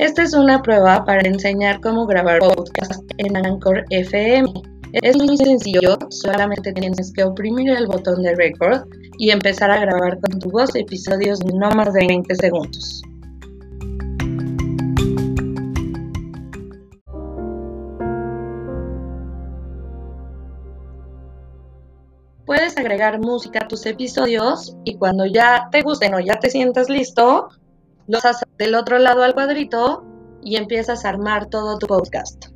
Esta es una prueba para enseñar cómo grabar podcast en Anchor FM. Es muy sencillo, solamente tienes que oprimir el botón de record y empezar a grabar con tu voz episodios de no más de 20 segundos. Puedes agregar música a tus episodios y cuando ya te gusten o ya te sientas listo, lo pasas del otro lado al cuadrito y empiezas a armar todo tu podcast.